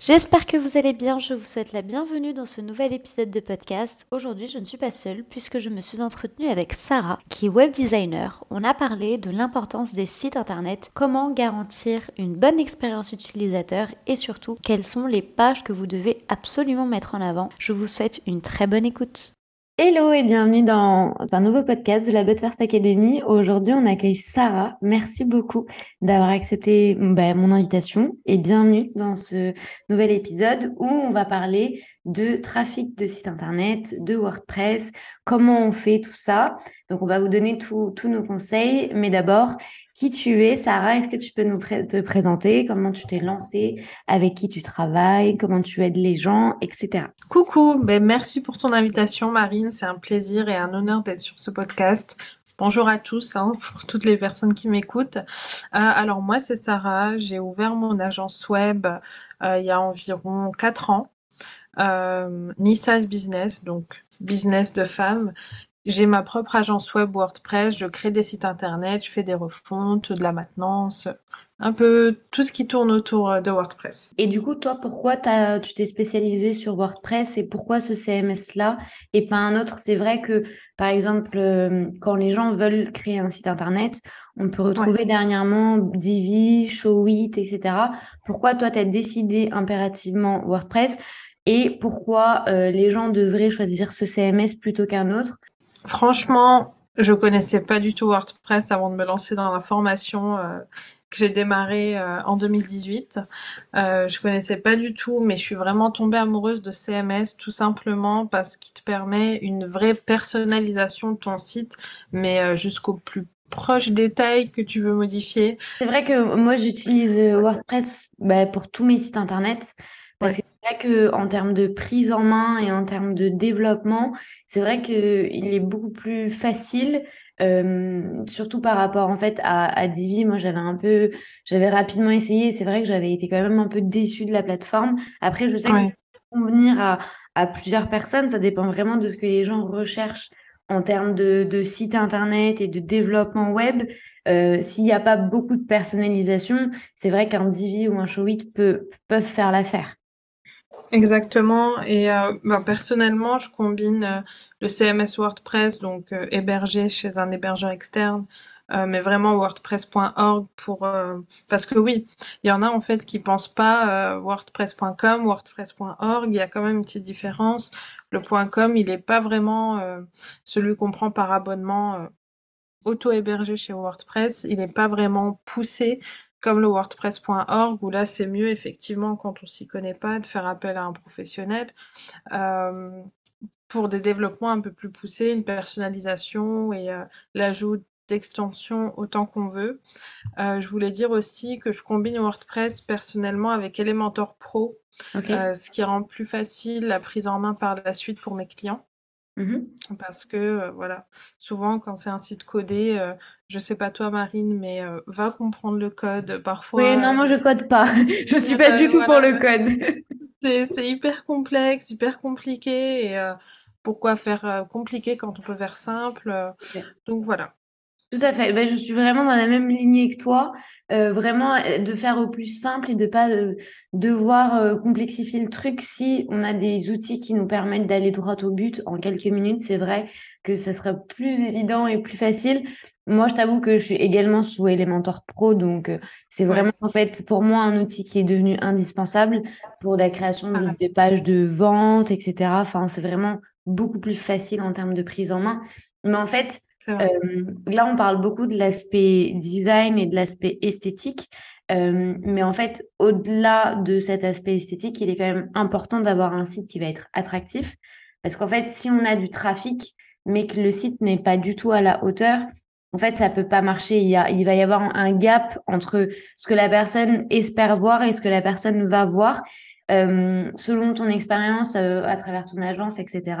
J'espère que vous allez bien, je vous souhaite la bienvenue dans ce nouvel épisode de podcast. Aujourd'hui je ne suis pas seule puisque je me suis entretenue avec Sarah qui est web designer. On a parlé de l'importance des sites internet, comment garantir une bonne expérience utilisateur et surtout quelles sont les pages que vous devez absolument mettre en avant. Je vous souhaite une très bonne écoute. Hello et bienvenue dans un nouveau podcast de la But First Academy. Aujourd'hui, on accueille Sarah. Merci beaucoup d'avoir accepté bah, mon invitation et bienvenue dans ce nouvel épisode où on va parler de trafic de site internet, de WordPress, comment on fait tout ça. Donc, on va vous donner tous nos conseils. Mais d'abord, qui tu es, Sarah Est-ce que tu peux nous te présenter? Comment tu t'es lancée? Avec qui tu travailles? Comment tu aides les gens? Etc. Coucou, ben merci pour ton invitation, Marine. C'est un plaisir et un honneur d'être sur ce podcast. Bonjour à tous, hein, pour toutes les personnes qui m'écoutent. Euh, alors moi, c'est Sarah. J'ai ouvert mon agence web euh, il y a environ 4 ans. Euh, Nissa's Business, donc business de femmes. J'ai ma propre agence web WordPress, je crée des sites internet, je fais des refontes, de la maintenance, un peu tout ce qui tourne autour euh, de WordPress. Et du coup, toi, pourquoi tu t'es spécialisé sur WordPress et pourquoi ce CMS-là et pas un autre? C'est vrai que, par exemple, euh, quand les gens veulent créer un site internet, on peut retrouver dernièrement Divi, Showit, etc. Pourquoi toi, tu as décidé impérativement WordPress et pourquoi euh, les gens devraient choisir ce CMS plutôt qu'un autre? Franchement, je connaissais pas du tout WordPress avant de me lancer dans la formation euh, que j'ai démarrée euh, en 2018. Euh, je connaissais pas du tout, mais je suis vraiment tombée amoureuse de CMS tout simplement parce qu'il te permet une vraie personnalisation de ton site, mais jusqu'au plus proche détail que tu veux modifier. C'est vrai que moi j'utilise WordPress bah, pour tous mes sites internet parce que vrai qu'en termes de prise en main et en termes de développement, c'est vrai qu'il est beaucoup plus facile, euh, surtout par rapport en fait à, à Divi. Moi, j'avais un peu, j'avais rapidement essayé. C'est vrai que j'avais été quand même un peu déçue de la plateforme. Après, je sais que ça peut convenir à, à plusieurs personnes. Ça dépend vraiment de ce que les gens recherchent en termes de, de site internet et de développement web. Euh, S'il n'y a pas beaucoup de personnalisation, c'est vrai qu'un Divi ou un Showit peut, peuvent faire l'affaire. Exactement. Et euh, ben, personnellement, je combine euh, le CMS WordPress, donc euh, hébergé chez un hébergeur externe, mais vraiment WordPress.org pour parce que oui, il y en a en fait qui pensent pas WordPress.com, WordPress.org. Il y a quand même une petite différence. Le .com, il n'est pas vraiment celui qu'on prend par abonnement auto-hébergé chez WordPress. Il n'est pas vraiment poussé comme le WordPress.org, où là c'est mieux effectivement quand on s'y connaît pas de faire appel à un professionnel euh, pour des développements un peu plus poussés, une personnalisation et euh, l'ajout d'extensions autant qu'on veut. Euh, je voulais dire aussi que je combine WordPress personnellement avec Elementor Pro, ce qui rend plus facile la prise en main par la suite pour mes clients. Mmh Parce que, euh, voilà, souvent quand c'est un site codé, je euh, je sais pas toi Marine, mais euh, va comprendre le code parfois. Oui, non, moi je code pas. Je suis pas du tout pour le code. C'est hyper complexe, hyper compliqué et pourquoi faire compliqué quand on peut faire simple? donc voilà. Tout à fait. Ben, je suis vraiment dans la même lignée que toi. Euh, vraiment euh, de faire au plus simple et de pas euh, devoir complexifier le truc. Si on a des outils qui nous permettent d'aller droit au but en quelques minutes, c'est vrai que ça sera plus évident et plus facile. Moi, je t'avoue que je suis également sous Elementor Pro, donc c'est vraiment en fait pour moi un outil qui est devenu indispensable pour la création de, de pages de vente, etc. Enfin, c'est vraiment beaucoup plus facile en termes de prise en main. Mais en fait, euh, là, on parle beaucoup de l'aspect design et de l'aspect esthétique. Euh, mais en fait, au-delà de cet aspect esthétique, il est quand même important d'avoir un site qui va être attractif. Parce qu'en fait, si on a du trafic, mais que le site n'est pas du tout à la hauteur, en fait, ça peut pas marcher. Il, y a, il va y avoir un gap entre ce que la personne espère voir et ce que la personne va voir. Euh, selon ton expérience euh, à travers ton agence, etc.,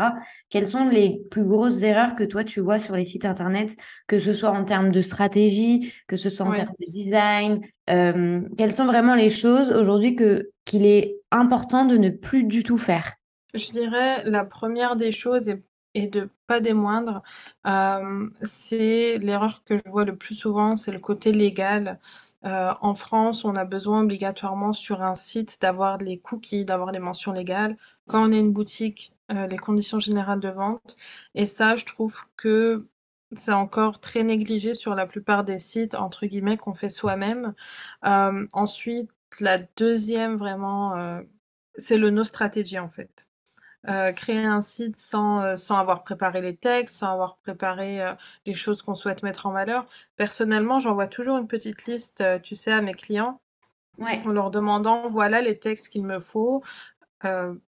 quelles sont les plus grosses erreurs que toi tu vois sur les sites internet, que ce soit en termes de stratégie, que ce soit en termes de design, euh, quelles sont vraiment les choses aujourd'hui que qu'il est important de ne plus du tout faire? Je dirais la première des choses et, et de pas des moindres, c'est l'erreur que je vois le plus souvent, c'est le côté légal. Euh, en France, on a besoin obligatoirement sur un site d'avoir les cookies, d'avoir les mentions légales. Quand on est une boutique, euh, les conditions générales de vente. Et ça, je trouve que c'est encore très négligé sur la plupart des sites, entre guillemets, qu'on fait soi-même. Euh, ensuite, la deuxième, vraiment, c'est le no stratégie, en fait. Euh, créer un site sans, euh, sans avoir préparé les textes, sans avoir préparé euh, les choses qu'on souhaite mettre en valeur. Personnellement, j'envoie toujours une petite liste, tu sais, à mes clients, en leur demandant, voilà les textes qu'il me faut.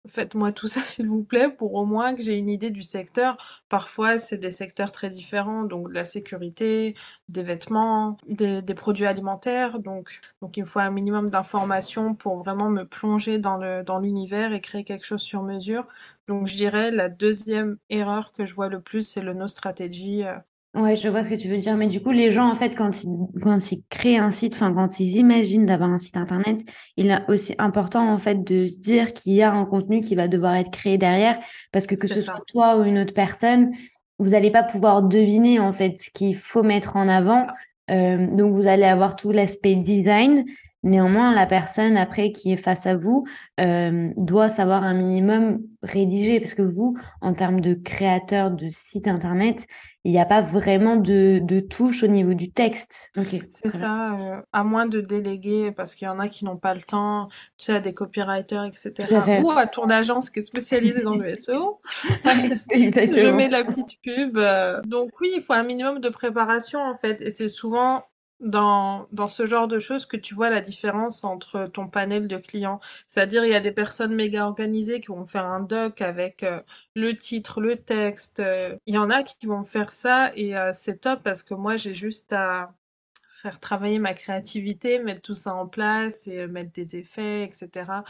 Faites-moi tout ça, s'il vous plaît, pour au moins que j'ai une idée du secteur. Parfois, c'est des secteurs très différents, donc de la sécurité, des vêtements, des, produits alimentaires. Donc, donc, il me faut un minimum d'informations pour vraiment me plonger dans le, dans l'univers et créer quelque chose sur mesure. Donc, je dirais la deuxième erreur que je vois le plus, c'est le no stratégie. Ouais, je vois ce que tu veux dire. Mais du coup, les gens, en fait, quand ils, quand ils créent un site, enfin, quand ils imaginent d'avoir un site internet, il est aussi important, en fait, de se dire qu'il y a un contenu qui va devoir être créé derrière. Parce que que ce soit toi ou une autre personne, vous n'allez pas pouvoir deviner, en fait, ce qu'il faut mettre en avant. Euh, donc, vous allez avoir tout l'aspect design. Néanmoins, la personne après qui est face à vous euh, doit savoir un minimum rédiger parce que vous, en termes de créateur de site internet, il n'y a pas vraiment de, de touche au niveau du texte. C'est ça, euh, à moins de déléguer, parce qu'il y en a qui n'ont pas le temps, tu sais, à des copywriters, etc. Ou à ton agence qui est spécialisée dans le SEO. Je mets la petite pub. Euh. Donc oui, il faut un minimum de préparation en fait. Et c'est souvent dans, ce genre de choses que tu vois la différence entre ton panel de clients. C'est-à-dire, il y a des personnes méga organisées qui vont faire un doc avec euh, le titre, le texte. Euh, il y en a qui vont faire ça et euh, c'est top parce que moi, j'ai juste à faire travailler ma créativité, mettre tout ça en place et mettre des effets, etc.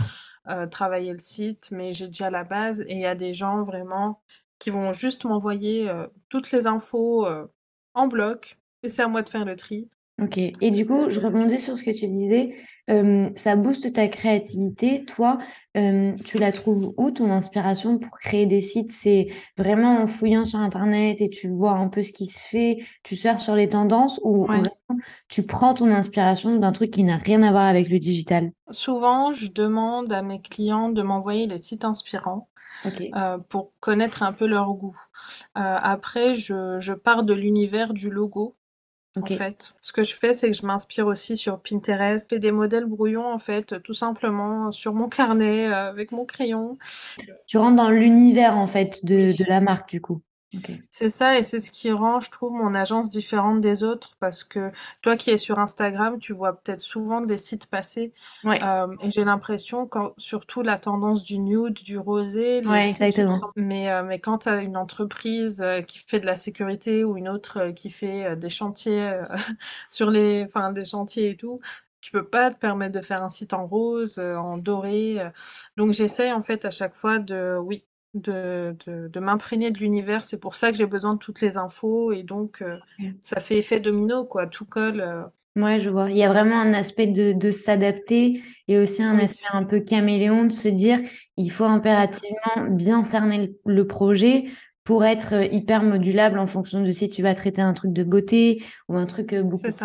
travailler le site, mais j'ai déjà la base et il y a des gens vraiment qui vont juste m'envoyer toutes les infos en bloc et c'est à moi de faire le tri. Ok. Et du coup, je rebondis sur ce que tu disais. ça booste ta créativité. Toi, tu la trouves où ton inspiration pour créer des sites? C'est vraiment en fouillant sur Internet et tu vois un peu ce qui se fait, tu cherches sur les tendances ou tu prends ton inspiration d'un truc qui n'a rien à voir avec le digital? Souvent, je demande à mes clients de m'envoyer les sites inspirants. Euh, pour connaître un peu leur goût. Euh, après, je, je pars de l'univers du logo en fait. Ce que je fais, c'est que je m'inspire aussi sur Pinterest. Je fais des modèles brouillons, en fait, tout simplement sur mon carnet, euh, avec mon crayon. Tu rentres dans l'univers, en fait, de, de la marque, du coup. C'est ça, et c'est ce qui rend, je trouve, mon agence différente des autres, parce que toi qui es sur Instagram, tu vois peut-être souvent des sites passer, euh, et j'ai l'impression, quand, surtout la tendance du nude, du rosé, mais, euh, mais quand tu as une entreprise euh, qui fait de la sécurité ou une autre qui fait des chantiers sur les, enfin des chantiers et tout, tu peux pas te permettre de faire un site en rose, en doré. Donc j'essaye en fait à chaque fois de, oui, de, de, m'imprégner de l'univers. C'est pour ça que j'ai besoin de toutes les infos et donc euh, ça fait effet domino, quoi. Tout colle. Euh. Ouais, je vois. Il y a vraiment un aspect de, de s'adapter et aussi un aspect un peu caméléon de se dire il faut impérativement bien cerner le projet pour être euh, hyper modulable en fonction de si tu vas traiter un truc de beauté ou un truc beaucoup plus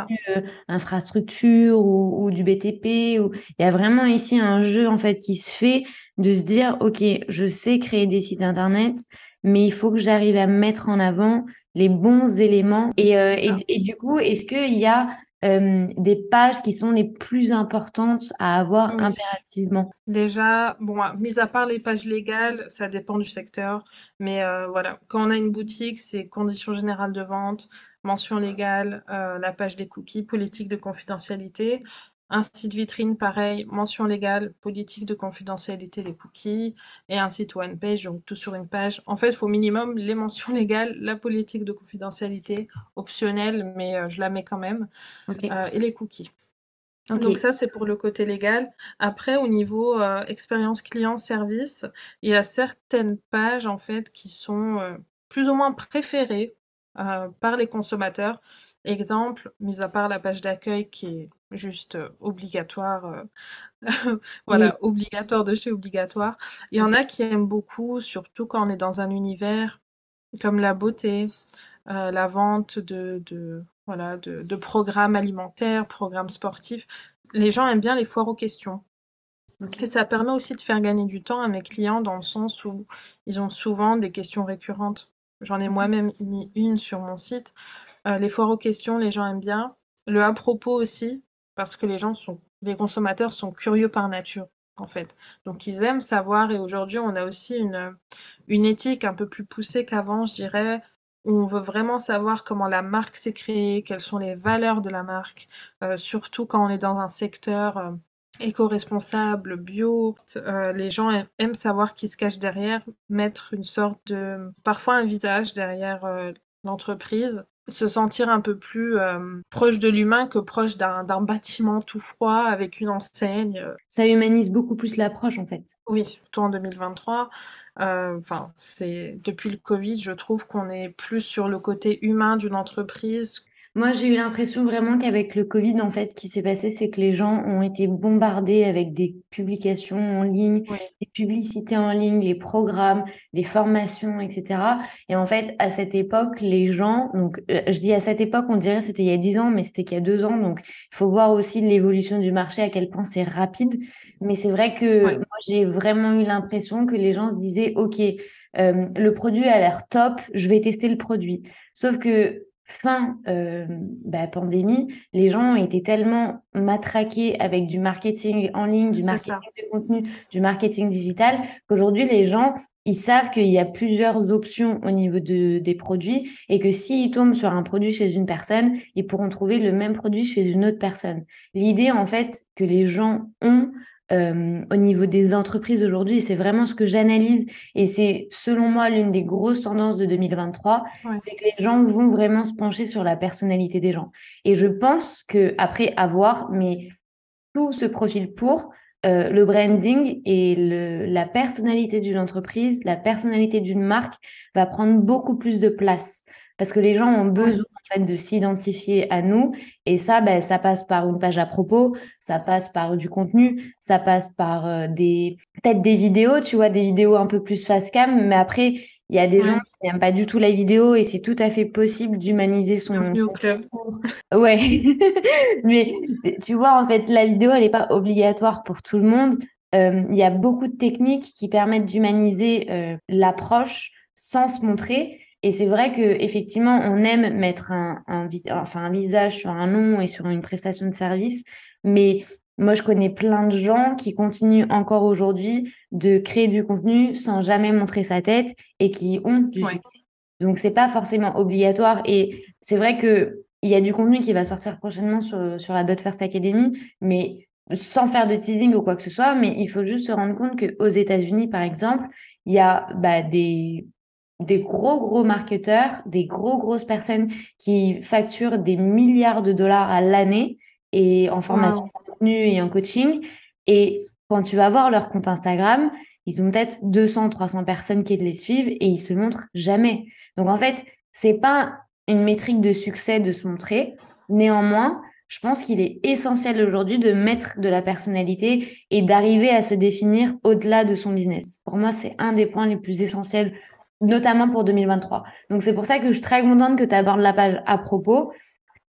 infrastructure ou, ou, du BTP. Ou... Il y a vraiment ici un jeu en fait qui se fait de se dire, OK, je sais créer des sites Internet, mais il faut que j'arrive à mettre en avant les bons éléments. Et, euh, et, du coup, est-ce qu'il y a euh, des pages qui sont les plus importantes à avoir impérativement? Déjà, bon, mis à part les pages légales, ça dépend du secteur, mais euh, voilà, quand on a une boutique, c'est conditions générales de vente, mention légale, la page des cookies, politique de confidentialité. Un site vitrine, pareil, mention légale, politique de confidentialité des cookies, et un site one page, donc tout sur une page. En fait, il faut minimum les mentions légales, la politique de confidentialité, optionnelle, mais euh, je la mets quand même, euh, et les cookies. Donc ça, c'est pour le côté légal. Après, au niveau euh, expérience client-service, il y a certaines pages en fait qui sont euh, plus ou moins préférées euh, par les consommateurs. Exemple, mis à part la page d'accueil qui est juste obligatoire, voilà, obligatoire de chez obligatoire. Il y en a qui aiment beaucoup, surtout quand on est dans un univers comme la beauté, la vente de, de voilà, de, de, programmes alimentaires, programmes sportifs. Les gens aiment bien les foires aux questions. Et ça permet aussi de faire gagner du temps à mes clients dans le sens où ils ont souvent des questions récurrentes. J'en ai moi-même mis une sur mon site. Euh, les foires aux questions, les gens aiment bien. Le à propos aussi, parce que les gens sont, les consommateurs sont curieux par nature, en fait. Donc ils aiment savoir. Et aujourd'hui, on a aussi une, une éthique un peu plus poussée qu'avant, je dirais, où on veut vraiment savoir comment la marque s'est créée, quelles sont les valeurs de la marque, euh, surtout quand on est dans un secteur euh, éco-responsable, bio. Euh, les gens aiment savoir qui se cache derrière, mettre une sorte de, parfois un visage derrière euh, l'entreprise se sentir un peu plus euh, proche de l'humain que proche d'un bâtiment tout froid avec une enseigne. Ça humanise beaucoup plus l'approche en fait. Oui, surtout en 2023. Enfin, c'est depuis le Covid, je trouve qu'on est plus sur le côté humain d'une entreprise moi, j'ai eu l'impression vraiment qu'avec le Covid, en fait, ce qui s'est passé, c'est que les gens ont été bombardés avec des publications en ligne, des publicités en ligne, les programmes, les formations, etc. Et en fait, à cette époque, les gens, donc euh, je dis à cette époque, on dirait c'était il y a dix ans, mais c'était qu'il y a deux ans. Donc, il faut voir aussi l'évolution du marché, à quel point c'est rapide. Mais c'est vrai que moi, j'ai vraiment eu l'impression que les gens se disaient, OK, euh, le produit a l'air top, je vais tester le produit. Sauf que fin euh, bah, pandémie, les gens ont été tellement matraqués avec du marketing en ligne, du marketing de contenu, du marketing digital, qu'aujourd'hui, les gens, ils savent qu'il y a plusieurs options au niveau de, des produits et que s'ils tombent sur un produit chez une personne, ils pourront trouver le même produit chez une autre personne. L'idée, en fait, que les gens ont euh, au niveau des entreprises aujourd'hui. C'est vraiment ce que j'analyse et c'est selon moi l'une des grosses tendances de 2023, c'est que les gens vont vraiment se pencher sur la personnalité des gens. Et je pense que après avoir, mais tout se profile pour euh, le branding et le, la personnalité d'une entreprise, la personnalité d'une marque va prendre beaucoup plus de place parce que les gens ont besoin en fait de s'identifier à nous. Et ça ben, ça passe par une page à propos ça passe par du contenu ça passe par euh, des peut-être des vidéos tu vois des vidéos un peu plus face cam. Mais après il y a des gens qui n'aiment pas du tout la vidéo et c'est tout à fait possible d'humaniser son, son club. ouais. Mais tu vois en fait la vidéo elle n'est pas obligatoire pour tout le monde. Euh, il y a beaucoup de techniques qui permettent d'humaniser euh, l'approche sans se montrer et c'est vrai que effectivement, on aime mettre un, enfin, un visage sur un nom et sur une prestation de service, mais moi, je connais plein de gens qui continuent encore aujourd'hui de créer du contenu sans jamais montrer sa tête et qui ont du succès. Donc, c'est pas forcément obligatoire. Et c'est vrai que il y a du contenu qui va sortir prochainement sur, sur la But First Academy, mais sans faire de teasing ou quoi que ce soit, mais il faut juste se rendre compte qu'aux États-Unis, par exemple, il y a bah, des des gros, gros marketeurs, des gros, grosses personnes qui facturent des milliards de dollars à l'année et en formation wow. contenu et en coaching. Et quand tu vas voir leur compte Instagram, ils ont peut-être 200, 300 personnes qui les suivent et ils se montrent jamais. Donc en fait, c'est pas une métrique de succès de se montrer. Néanmoins, je pense qu'il est essentiel aujourd'hui de mettre de la personnalité et d'arriver à se définir au-delà de son business. Pour moi, c'est un des points les plus essentiels notamment pour 2023. Donc c'est pour ça que je suis très contente que tu abordes la page à propos,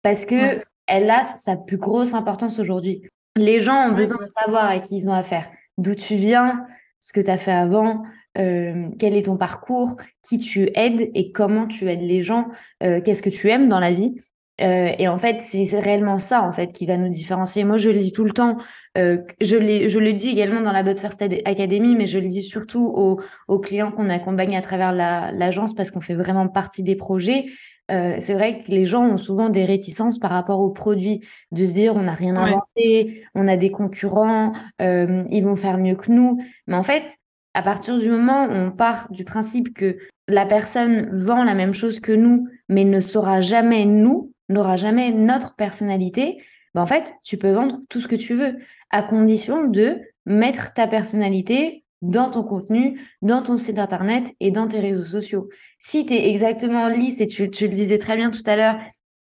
parce que elle a sa plus grosse importance aujourd'hui. Les gens ont besoin de savoir à qui ils ont affaire, d'où tu viens, ce que tu as fait avant, euh, quel est ton parcours, qui tu aides et comment tu aides les gens, euh, qu'est-ce que tu aimes dans la vie. Euh, et en fait, c'est réellement ça en fait qui va nous différencier. Moi, je le dis tout le temps. Euh, je, je le dis également dans la But First Academy, mais je le dis surtout aux, aux clients qu'on accompagne à travers l'agence la, parce qu'on fait vraiment partie des projets. Euh, c'est vrai que les gens ont souvent des réticences par rapport aux produits, de se dire on n'a rien inventé, on a des concurrents, ils vont faire mieux que nous. Mais en fait, à partir du moment où on part du principe que la personne vend la même chose que nous, mais ne saura jamais nous, n'aura jamais notre personnalité, ben, en fait, tu peux vendre tout ce que tu veux, à condition de mettre ta personnalité dans ton contenu, dans ton site internet et dans tes réseaux sociaux. Si tu es exactement lisse, et tu, tu, le disais très bien tout à l'heure,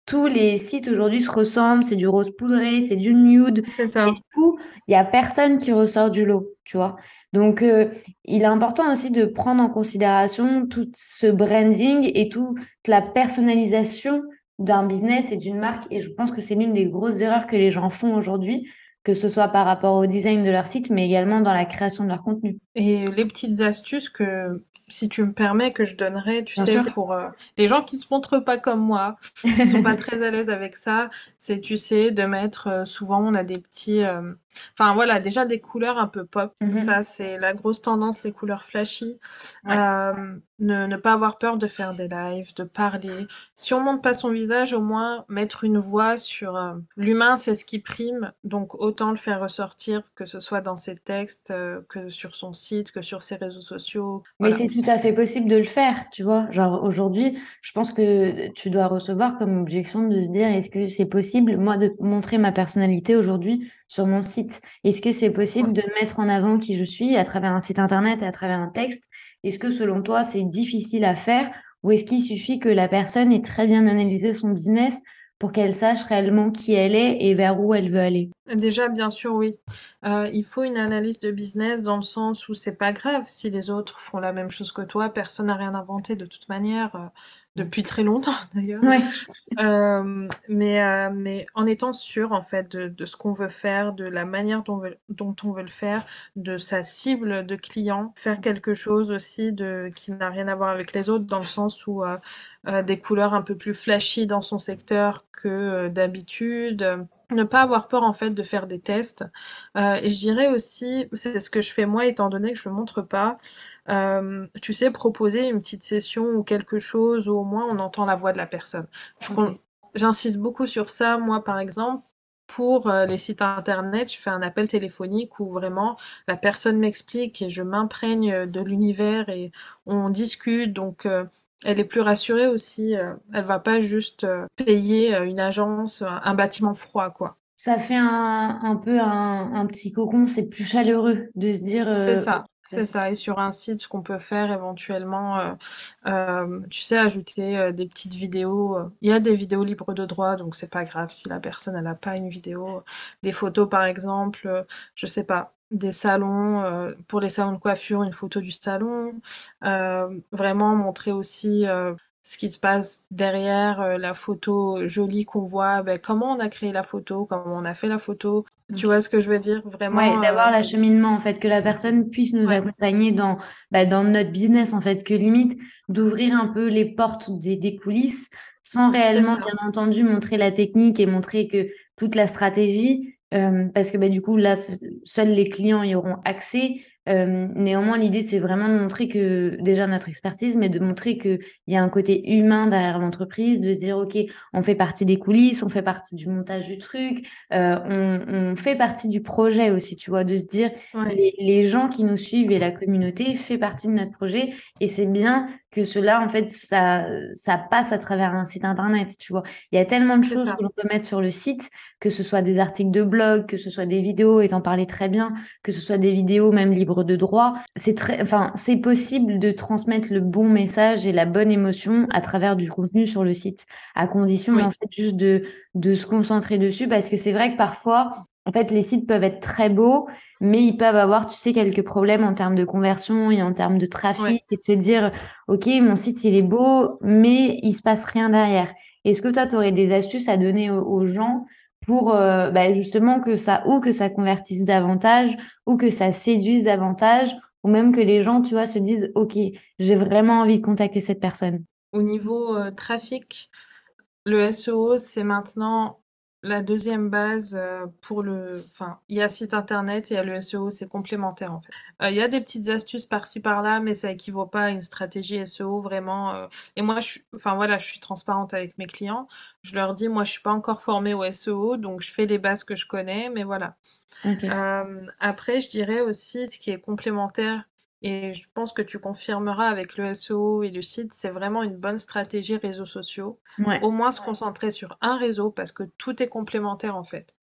tous les sites aujourd'hui se ressemblent, c'est du rose poudré, c'est du nude. C'est ça. Et du coup, il n'y a personne qui ressort du lot, tu vois. Donc, euh, il est important aussi de prendre en considération tout ce branding et toute la personnalisation d'un business et d'une marque. Et je pense que c'est l'une des grosses erreurs que les gens font aujourd'hui, que ce soit par rapport au design de leur site, mais également dans la création de leur contenu. Et les petites astuces que si tu me permets, que je donnerais, tu sais, pour euh, les gens qui se montrent pas comme moi, qui sont pas très à l'aise avec ça, c'est, tu sais, de mettre, euh, souvent, on a des petits, euh, enfin voilà, déjà des couleurs un peu pop. Mm-hmm. Ça, c'est la grosse tendance, les couleurs flashy. Ne, ne, pas avoir peur de faire des lives, de parler. Si on montre pas son visage, au moins mettre une voix sur l'humain, c'est ce qui prime. Donc autant le faire ressortir, que ce soit dans ses textes, que sur son site, que sur ses réseaux sociaux. Mais c'est tout à fait possible de le faire, tu vois. Genre aujourd'hui, je pense que tu dois recevoir comme objection de se dire est-ce que c'est possible, moi, de montrer ma personnalité aujourd'hui sur mon site? Est-ce que c'est possible de mettre en avant qui je suis à travers un site internet et à travers un texte? Est-ce que selon toi, c'est difficile à faire? Ou est-ce qu'il suffit que la personne ait très bien analysé son business pour qu'elle sache réellement qui elle est et vers où elle veut aller Déjà, bien sûr, oui. Euh, il faut une analyse de business dans le sens où c'est pas grave si les autres font la même chose que toi, personne n'a rien inventé de toute manière. Depuis très longtemps d'ailleurs. Euh, mais, euh, mais en étant sûr en fait de, de ce qu'on veut faire, de la manière dont, veut, dont on veut le faire, de sa cible de client, faire quelque chose aussi de qui n'a rien à voir avec les autres dans le sens où euh, des couleurs un peu plus flashy dans son secteur que d'habitude ne pas avoir peur en fait de faire des tests. Euh, et je dirais aussi, c'est ce que je fais moi étant donné que je ne montre pas, euh, tu sais, proposer une petite session ou quelque chose où au moins on entend la voix de la personne. J'insiste beaucoup sur ça, moi par exemple. Pour euh, les sites internet, je fais un appel téléphonique où vraiment la personne m'explique et je m'imprègne de l'univers et on discute. Donc euh, elle est plus rassurée aussi. Euh, elle va pas juste euh, payer euh, une agence, un, bâtiment froid, quoi. Ça fait un, un peu un, un petit cocon, c'est plus chaleureux de se dire. C'est ça. C'est ça. Et sur un site, ce qu'on peut faire éventuellement, euh, tu sais, ajouter des petites vidéos. Il y a des vidéos libres de droit, donc c'est pas grave si la personne elle a pas une vidéo. Des photos, par exemple, je sais pas des salons, euh, pour les salons de coiffure, une photo du salon, euh, vraiment montrer aussi euh, ce qui se passe derrière la photo jolie qu'on voit, ben, comment on a créé la photo, comment on a fait la photo. Tu vois ce que je veux dire? Vraiment Ouais, d'avoir l'acheminement en fait, que la personne puisse nous accompagner dans bah, dans notre business en fait, que limite d'ouvrir un peu les portes des, des coulisses sans réellement bien entendu montrer la technique et montrer que toute la stratégie, euh, parce que bah, du coup, là, seuls les clients y auront accès. Euh, néanmoins, l'idée, c'est vraiment de montrer que, déjà notre expertise, mais de montrer qu'il y a un côté humain derrière l'entreprise, de se dire, OK, on fait partie des coulisses, on fait partie du montage du truc, euh, on, on, fait partie du projet aussi, tu vois, de se dire, les, les, gens qui nous suivent et la communauté fait partie de notre projet, et c'est bien que cela, en fait, ça, ça passe à travers un site internet, tu vois. Il y a tellement de choses que l'on peut mettre sur le site, que ce soit des articles de blog, que ce soit des vidéos, et t'en parlais très bien, que ce soit des vidéos même libres de droit. C'est très, enfin, c'est possible de transmettre le bon message et la bonne émotion à travers du contenu sur le site, à condition, en fait, juste de, de se concentrer dessus, parce que c'est vrai que parfois, en fait, les sites peuvent être très beaux, mais ils peuvent avoir, tu sais, quelques problèmes en termes de conversion et en termes de trafic et de se dire, OK, mon site, il est beau, mais il se passe rien derrière. Est-ce que toi, tu aurais des astuces à donner aux, gens pour euh, bah, justement que ça, ou que ça convertisse davantage, ou que ça séduise davantage, ou même que les gens, tu vois, se disent, OK, j'ai vraiment envie de contacter cette personne. Au niveau euh, trafic, le SEO, c'est maintenant la deuxième base euh, pour le, enfin, il y a site internet et il y a le SEO, c'est complémentaire en fait. Euh, il y a des petites astuces par-ci par-là, mais ça équivaut pas à une stratégie SEO vraiment. Euh, et moi, je suis, enfin voilà, je suis transparente avec mes clients. Je leur dis, moi, je suis pas encore formée au SEO, donc je fais les bases que je connais, mais voilà. après, je dirais aussi ce qui est complémentaire et je pense que tu confirmeras avec le SEO et le site, c'est vraiment une bonne stratégie réseaux sociaux. Au moins se concentrer sur un réseau parce que tout est complémentaire en fait.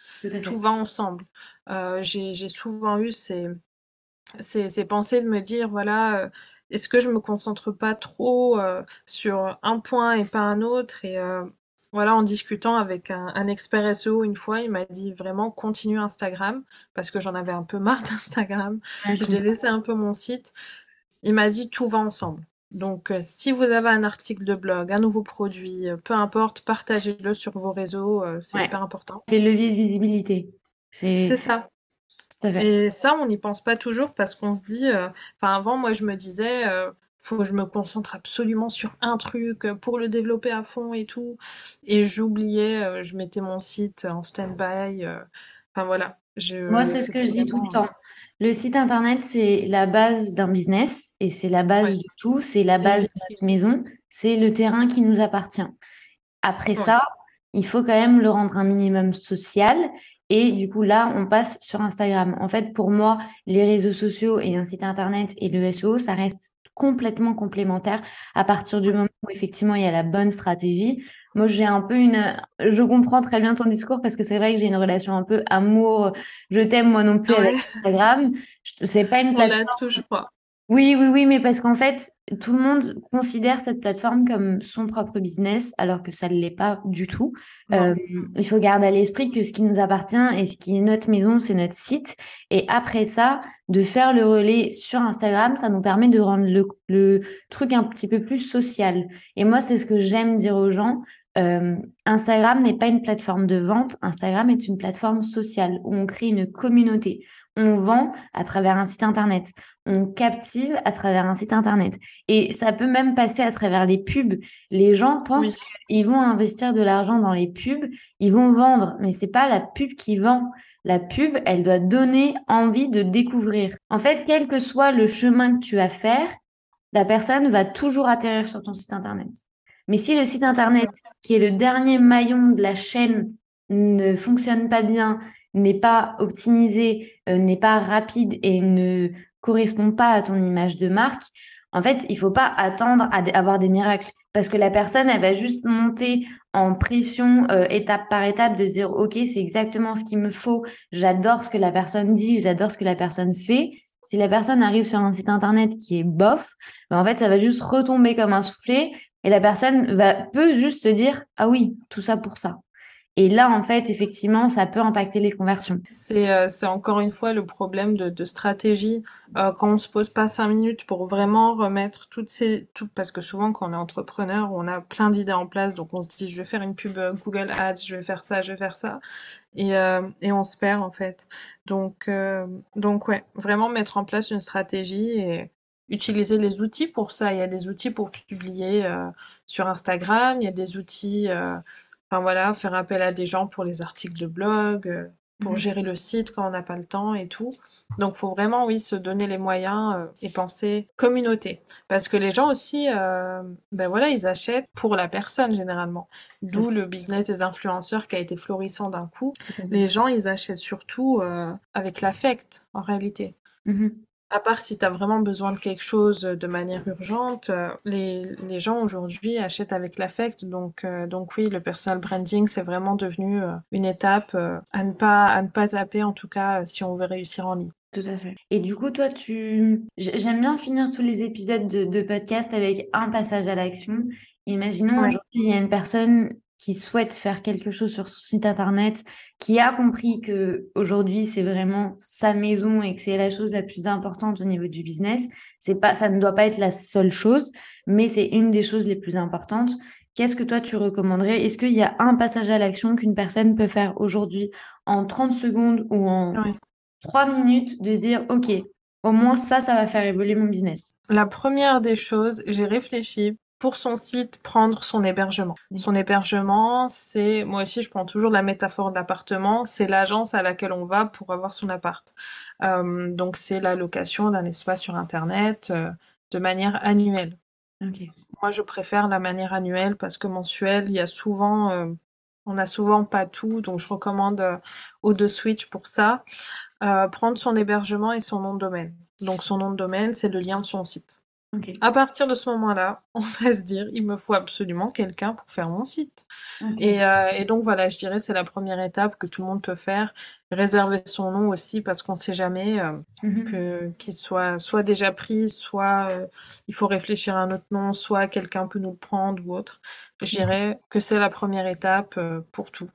Tout, va ensemble. Euh, j'ai souvent eu ces, ces, pensées de me dire, voilà, euh, est-ce que je me concentre pas trop euh, sur un point et pas un autre? Et voilà, en discutant avec un, expert SEO une fois, il m'a dit vraiment continue Instagram parce que j'en avais un peu marre d'Instagram. je l'ai laissé un peu mon site. Il m'a dit tout va ensemble. Donc, euh, si vous avez un article de blog, un nouveau produit, euh, peu importe, partagez-le sur vos réseaux, euh, c'est hyper important. C'est le levier de visibilité. C'est ça. Et ça, on n'y pense pas toujours parce qu'on se dit, enfin avant, moi je me disais, faut que je me concentre absolument sur un truc euh, pour le développer à fond et tout. Et j'oubliais, euh, je mettais mon site en stand-by. Euh, enfin voilà. Moi, c'est ce que je dis tout le temps. Le site internet, c'est la base d'un business et c'est la base de tout, c'est la base de notre maison, c'est le terrain qui nous appartient. Après ça, il faut quand même le rendre un minimum social et du coup, là, on passe sur Instagram. En fait, pour moi, les réseaux sociaux et un site internet et le SEO, ça reste complètement complémentaires à partir du moment où effectivement il y a la bonne stratégie. Moi, j'ai un peu une. Je comprends très bien ton discours parce que c'est vrai que j'ai une relation un peu amour. Je t'aime moi non plus avec Instagram. C'est pas une plateforme. On la touche pas. Oui, oui, oui, mais parce qu'en fait, tout le monde considère cette plateforme comme son propre business, alors que ça ne l'est pas du tout. Euh, il faut garder à l'esprit que ce qui nous appartient et ce qui est notre maison, c'est notre site. Et après ça, de faire le relais sur Instagram, ça nous permet de rendre le, le truc un petit peu plus social. Et moi, c'est ce que j'aime dire aux gens. Euh, Instagram n'est pas une plateforme de vente, Instagram est une plateforme sociale où on crée une communauté. On vend à travers un site internet, on captive à travers un site internet. Et ça peut même passer à travers les pubs. Les gens pensent qu'ils vont investir de l'argent dans les pubs, ils vont vendre, mais c'est pas la pub qui vend. La pub, elle doit donner envie de découvrir. En fait, quel que soit le chemin que tu vas faire, la personne va toujours atterrir sur ton site internet. Mais si le site internet, qui est le dernier maillon de la chaîne, ne fonctionne pas bien, n'est pas optimisé, euh, n'est pas rapide et ne correspond pas à ton image de marque, en fait, il faut pas attendre à avoir des miracles parce que la personne, elle va juste monter en pression euh, étape par étape de dire OK, c'est exactement ce qu'il me faut. J'adore ce que la personne dit, j'adore ce que la personne fait. Si la personne arrive sur un site internet qui est bof, ben en fait, ça va juste retomber comme un soufflet et la personne peut juste se dire Ah oui, tout ça pour ça. Et là, en fait, effectivement, ça peut impacter les conversions. C'est euh, encore une fois le problème de, stratégie. Euh, quand on se pose pas cinq minutes pour vraiment remettre toutes ces... Tout, parce que souvent, quand on est entrepreneur, on a plein d'idées en place. Donc, on se dit, je vais faire une pub euh, Google Ads, je vais faire ça, je vais faire ça. Et, et on se perd, en fait. Donc, donc, ouais, vraiment mettre en place une stratégie et utiliser les outils pour ça. Il y a des outils pour publier sur Instagram, il y a des outils Enfin voilà, faire appel à des gens pour les articles de blog, euh, pour mmh gérer le site quand on n'a pas le temps et tout. Donc faut vraiment, oui, se donner les moyens euh, et penser communauté. Parce que les gens aussi, euh, ben voilà, ils achètent pour la personne généralement. D'où le business des influenceurs qui a été florissant d'un coup. Les gens, ils achètent surtout avec l'affect en réalité. À part si tu as vraiment besoin de quelque chose de manière urgente, euh, les, les gens aujourd'hui achètent avec l'affect. Donc, euh, donc oui, le personal branding, c'est vraiment devenu euh, une étape à, ne pas, à ne pas zapper, en tout cas, si on veut réussir en ligne. Tout à fait. Et du coup, toi, tu... J'aime bien finir tous les épisodes de, de podcast avec un passage à l'action. Imaginons aujourd'hui, il y a une personne qui souhaite faire quelque chose sur son site internet, qui a compris que aujourd'hui c'est vraiment sa maison et que c'est la chose la plus importante au niveau du business. C'est pas, ça ne doit pas être la seule chose, mais c'est une des choses les plus importantes. Qu'est-ce que toi tu recommanderais? Est-ce qu'il y a un passage à l'action qu'une personne peut faire aujourd'hui en 30 secondes ou en 3 minutes de se dire OK, au moins ça, ça va faire évoluer mon business? La première des choses, j'ai réfléchi pour son site prendre son hébergement. Son hébergement, c'est, moi aussi je prends toujours la métaphore de l'appartement, c'est l'agence à laquelle on va pour avoir son appart. Euh, donc c'est la location d'un espace sur Internet euh, de manière annuelle. Moi je préfère la manière annuelle parce que mensuelle, il y a souvent, euh, on n'a souvent pas tout, donc je recommande au de Switch pour ça. prendre son hébergement et son nom de domaine. Donc son nom de domaine, c'est le lien de son site. À partir de ce moment-là, on va se dire, il me faut absolument quelqu'un pour faire mon site. Et, euh, et, donc voilà, je dirais c'est la première étape que tout le monde peut faire. Réserver son nom aussi parce qu'on ne sait jamais euh, mmh que qu'il soit soit déjà pris, soit euh, il faut réfléchir à un autre nom, soit quelqu'un peut nous le prendre ou autre. Je dirais que c'est la première étape pour tout.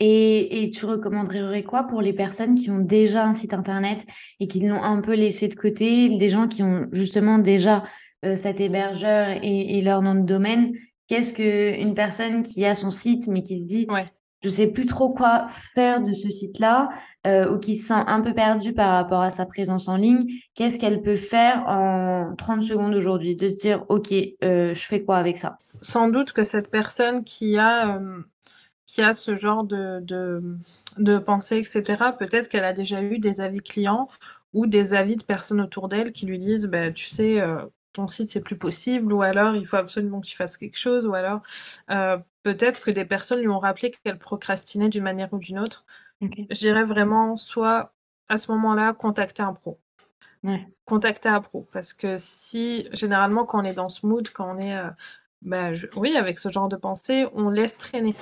Et, et, tu recommanderais quoi pour les personnes qui ont déjà un site internet et qui l'ont un peu laissé de côté, des gens qui ont justement déjà euh, cet hébergeur et, et, leur nom de domaine? Qu'est-ce qu'une personne qui a son site mais qui se dit ouais. je sais plus trop quoi faire de ce site-là euh, ou qui se sent un peu perdue par rapport à sa présence en ligne, qu'est-ce qu'elle peut faire en 30 secondes aujourd'hui? De se dire ok, euh, je fais quoi avec ça? Sans doute que cette personne qui a qui a ce genre de, de, de pensée, etc., peut-être qu'elle a déjà eu des avis clients ou des avis de personnes autour d'elle qui lui disent, bah, tu sais, euh, ton site c'est plus possible, ou alors il faut absolument que tu fasses quelque chose, ou alors euh, peut-être que des personnes lui ont rappelé qu'elle procrastinait d'une manière ou d'une autre. Je dirais vraiment soit à ce moment-là contacter un pro. Contacter un pro, parce que si généralement quand on est dans ce mood, quand on est, euh, bah, oui, avec ce genre de pensée, on laisse traîner.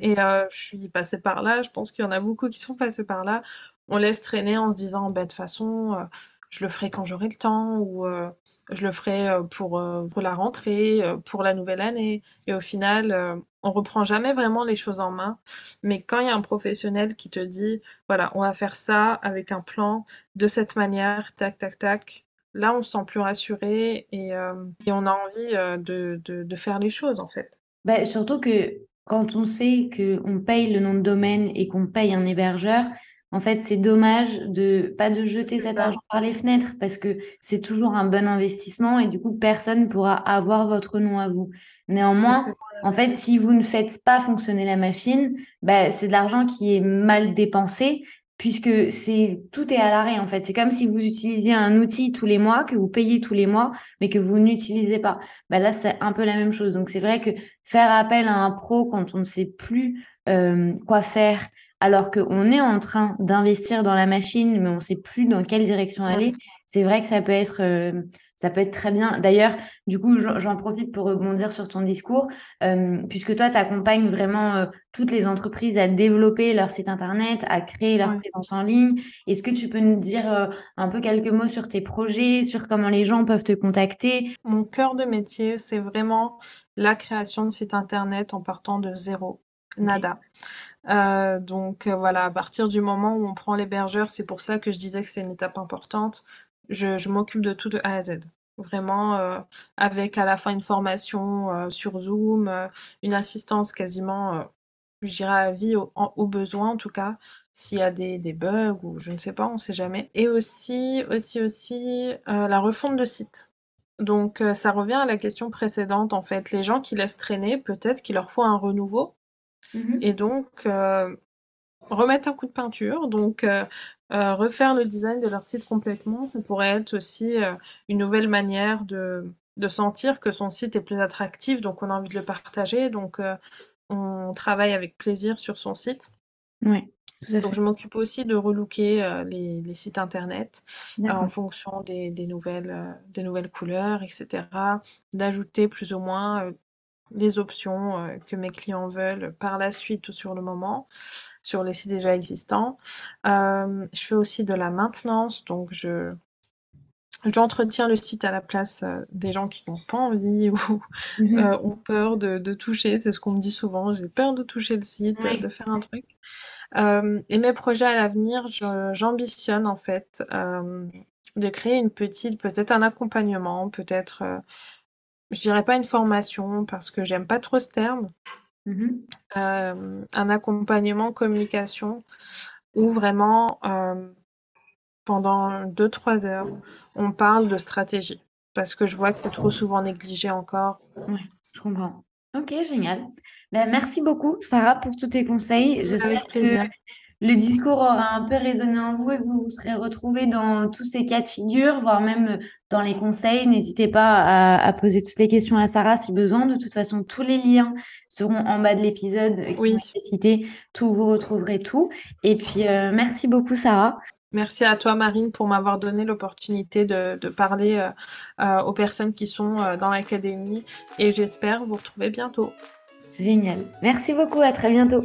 Et euh, je suis passée par là, je pense qu'il y en a beaucoup qui sont passés par là. On laisse traîner en se disant, bah, de toute façon, euh, je le ferai quand j'aurai le temps ou euh, je le ferai pour, pour la rentrée, pour la nouvelle année. Et au final, on reprend jamais vraiment les choses en main. Mais quand il y a un professionnel qui te dit, voilà, on va faire ça avec un plan de cette manière, tac, tac, tac, là, on se sent plus rassuré et, et on a envie de, de, de, faire les choses, en fait. Bah, surtout que quand on sait qu'on paye le nom de domaine et qu'on paye un hébergeur, en fait, c'est dommage de pas de jeter cet argent par les fenêtres parce que c'est toujours un bon investissement et du coup, personne ne pourra avoir votre nom à vous. Néanmoins, en fait, si vous ne faites pas fonctionner la machine, bah, c'est de l'argent qui est mal dépensé puisque c'est tout est à l'arrêt en fait. C'est comme si vous utilisiez un outil tous les mois que vous payez tous les mois, mais que vous n'utilisez pas. Bah là, c'est un peu la même chose. Donc c'est vrai que faire appel à un pro quand on ne sait plus euh, quoi faire, alors qu'on est en train d'investir dans la machine, mais on ne sait plus dans quelle direction aller, c'est vrai que ça peut être euh, ça peut être très bien. D'ailleurs, du coup, j'en profite pour rebondir sur ton discours, euh, puisque toi, tu accompagnes vraiment euh, toutes les entreprises à développer leur site Internet, à créer leur présence en ligne. Est-ce que tu peux nous dire euh, un peu quelques mots sur tes projets, sur comment les gens peuvent te contacter? Mon cœur de métier, c'est vraiment la création de sites Internet en partant de zéro. Nada. donc voilà, à partir du moment où on prend l'hébergeur, c'est pour ça que je disais que c'est une étape importante je, m'occupe de tout de A à Z. Vraiment, euh, avec à la fin une formation euh, sur Zoom, euh, une assistance quasiment, je dirais, à vie, au, au, besoin en tout cas, s'il y a des, des, bugs ou je ne sais pas, on ne sait jamais. Et aussi, aussi, aussi, la refonte de site. Donc, ça revient à la question précédente, en fait. Les gens qui laissent traîner, peut-être qu'il leur faut un renouveau. Mmh Et donc, remettre un coup de peinture. Donc, euh, refaire le design de leur site complètement, ça pourrait être aussi euh, une nouvelle manière de, de, sentir que son site est plus attractif, donc on a envie de le partager, donc euh, on travaille avec plaisir sur son site. Oui. Donc je m'occupe aussi de relooker les, les, sites internet en fonction des, des nouvelles, des nouvelles couleurs, etc. D'ajouter plus ou moins les options euh, que mes clients veulent par la suite ou sur le moment, sur les sites déjà existants. Euh, je fais aussi de la maintenance, donc je j'entretiens le site à la place euh, des gens qui n'ont pas envie ou mmh ont peur de, toucher. C'est ce qu'on me dit souvent. J'ai peur de toucher le site, de faire un truc. et mes projets à l'avenir, j'ambitionne en fait de créer une petite, peut-être un accompagnement, peut-être je dirais pas une formation parce que j'aime pas trop ce terme. Mmh euh, un accompagnement communication où vraiment euh, pendant 2-3 heures, on parle de stratégie. Parce que je vois que c'est trop souvent négligé encore. Oui, je comprends. Ok, génial. Ben, merci beaucoup, Sarah, pour tous tes conseils. J'espère que le discours aura un peu résonné en vous et vous vous serez retrouvés dans tous ces cas de figure, voire même dans les conseils. N'hésitez pas à, poser toutes les questions à Sarah si besoin. De toute façon, tous les liens seront en bas de l'épisode qui oui. Tout, vous retrouverez tout. Et puis, euh, merci beaucoup, Sarah. Merci à toi, Marine, pour m'avoir donné l'opportunité de, de parler euh, euh, aux personnes qui sont euh, dans l'académie et j'espère vous retrouver bientôt. C'est génial. Merci beaucoup, à très bientôt.